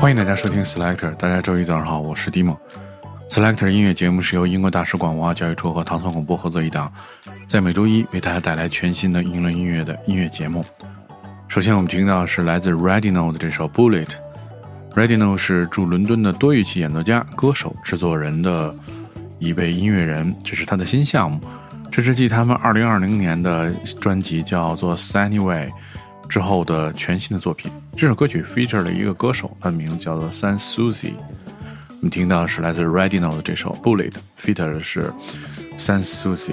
欢迎大家收听 Selector，大家周一早上好，我是 Dimo。Selector 音乐节目是由英国大使馆文化教育处和唐宋广播合作一档，在每周一为大家带来全新的英伦音乐的音乐节目。首先我们听到的是来自 Redino 的这首 Bullet。Redino 是驻伦敦的多乐器演奏家、歌手、制作人的一位音乐人，这是他的新项目，这是继他们2020年的专辑叫做 Sunny Way。之后的全新的作品，这首歌曲 feature 了一个歌手，他的名字叫做 San Susie。我们听到的是来自 Redino 的这首 Bullet，feature 的是 San Susie。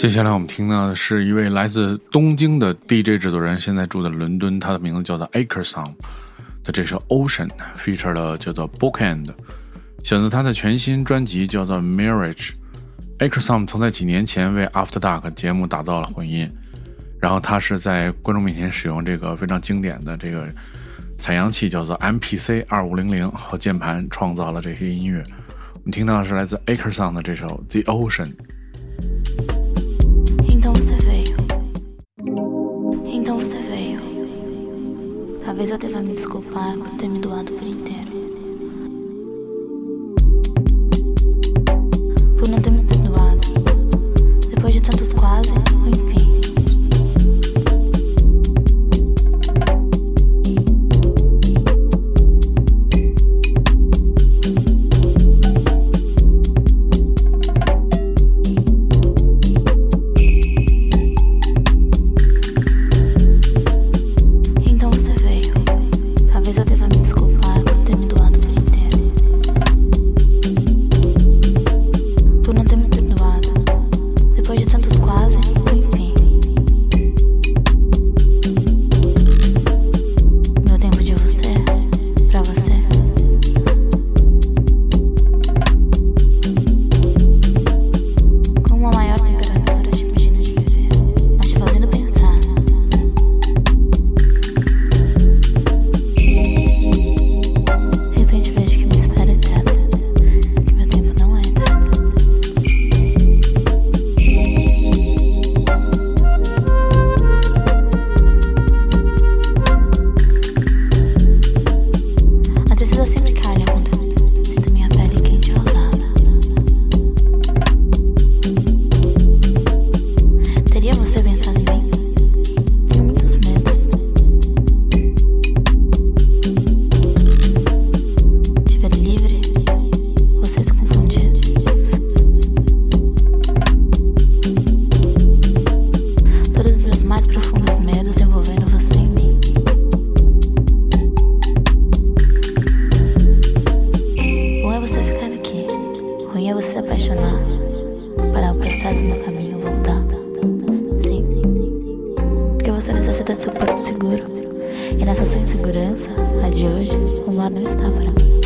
接下来我们听到的是一位来自东京的 DJ 制作人，现在住在伦敦，他的名字叫做 Akerson 的这首 Ocean，feature 的叫做 Bookend，选择他的全新专辑叫做 Marriage。Akerson 曾在几年前为 After Dark 节目打造了混音，然后他是在观众面前使用这个非常经典的这个采样器叫做 MPC 二五零零和键盘创造了这些音乐。我们听到的是来自 Akerson 的这首 The Ocean。Talvez até vá me desculpar por ter me doado por inteiro. Seguro. E nessa sua insegurança, a de hoje, o mar não está para mim.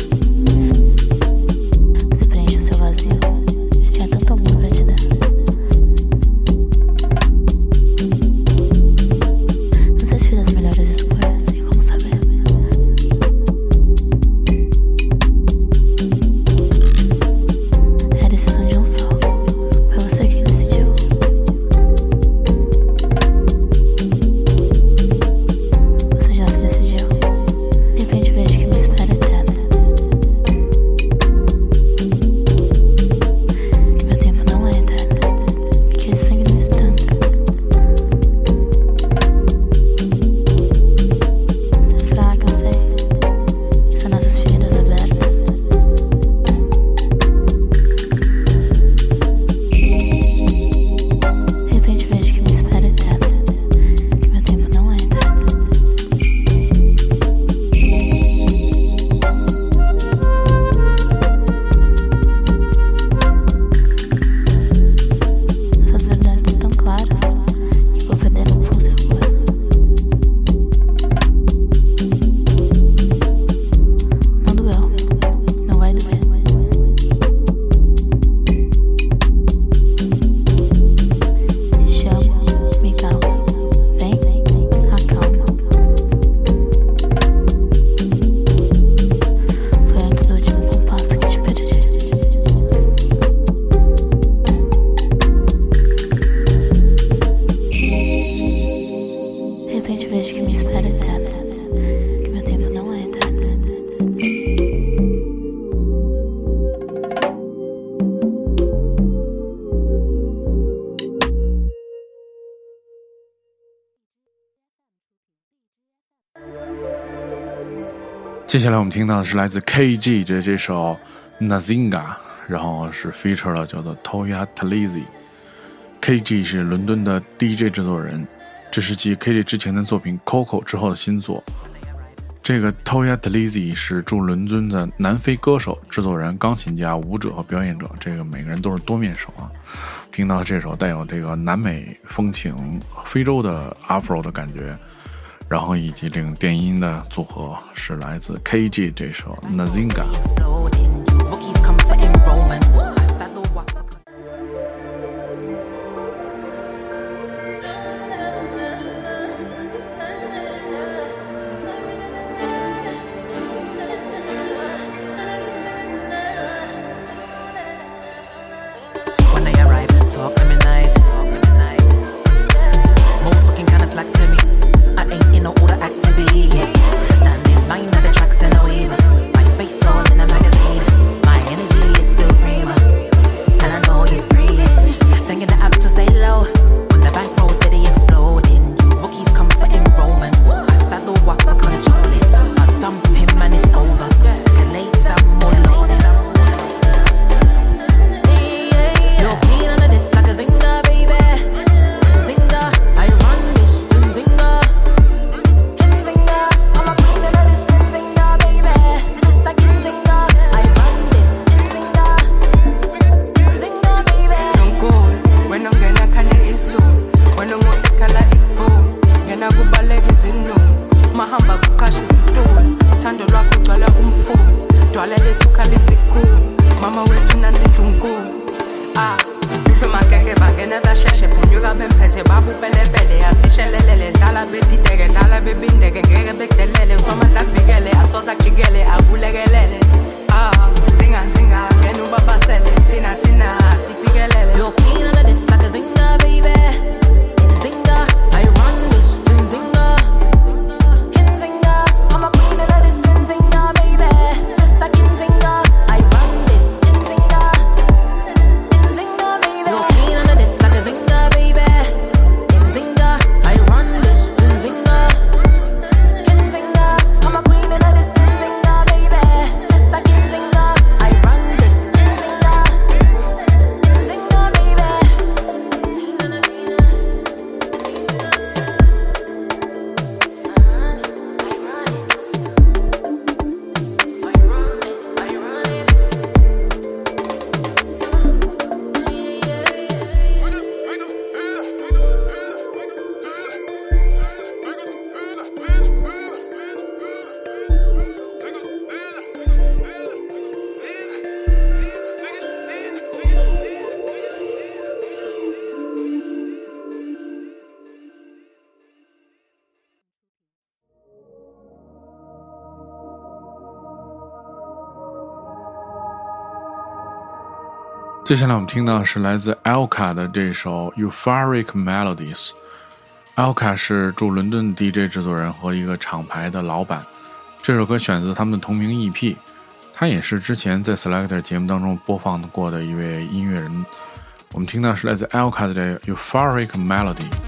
接下来我们听到的是来自 KG 的这首 Nazinga，然后是 feature 了叫做 Toya Talizi。KG 是伦敦的 DJ 制作人，这是继 KG 之前的作品 Coco 之后的新作。这个 Toya Talizi 是驻伦敦的南非歌手、制作人、钢琴家、舞者和表演者，这个每个人都是多面手啊。听到这首带有这个南美风情、非洲的 Afro 的感觉，然后以及这种电音的组合是来自 KG 这首 Nazinga。izinunu mahamba kuqasha izitulo uthando lwakho ugcwala umfuno dwala lethu khalisa ikulu mama wethu nansi indlunkulu ah luhle makeke bangena basheshe phunyuka bemphethe babupelebele asishelelele dlala bedideke dlala bebindeke. Ngeke bekudelele somandla kubikele asoza kujikele akulekelele. Ah zinga ngena ubabasele. Thina thina sibikelele yokhina la zinga baby. 接下来我们听到是来自 Alka 的这首 Euphoric Melodies。Alka 是驻伦敦 DJ 制作人和一个厂牌的老板。这首歌选自他们的同名 EP。他也是之前在 Selector 节目当中播放过的一位音乐人。我们听到是来自 Alka 的 Euphoric Melody。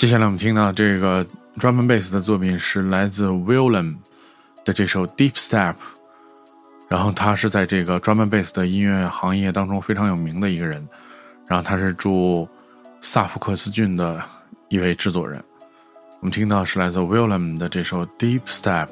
接下来我们听到这个 drum and bass 的作品是来自 Willem 的这首 Deep Step，然后他是在这个 drum and bass 的音乐行业当中非常有名的一个人，然后他是驻萨福克斯郡的一位制作人。我们听到是来自 Willem 的这首 Deep Step。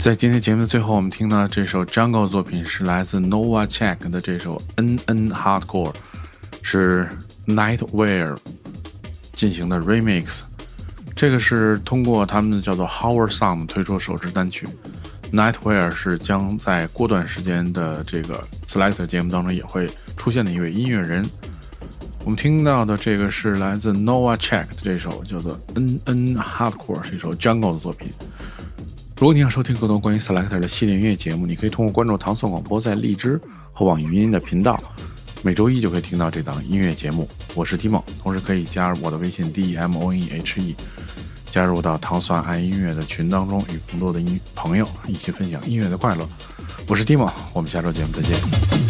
在今天节目的最后，我们听到这首 Jungle 作品是来自 Nova Check 的这首 N N Hardcore，是 Nightwear 进行的 Remix。这个是通过他们的叫做 Howard Sound 推出首支单曲。Nightwear 是将在过段时间的这个 Selector 节目当中也会出现的一位音乐人。我们听到的这个是来自 Nova Check 的这首叫做 N N Hardcore，是一首 Jungle 的作品。如果你想收听更多关于 Selector 的系列音乐节目，你可以通过关注唐宋广播在荔枝和网易云的频道，每周一就可以听到这档音乐节目。我是 Timo，同时可以加入我的微信 d e m o n e h e，加入到糖蒜爱音乐的群当中，与更多的音朋友一起分享音乐的快乐。我是 Timo，我们下周节目再见。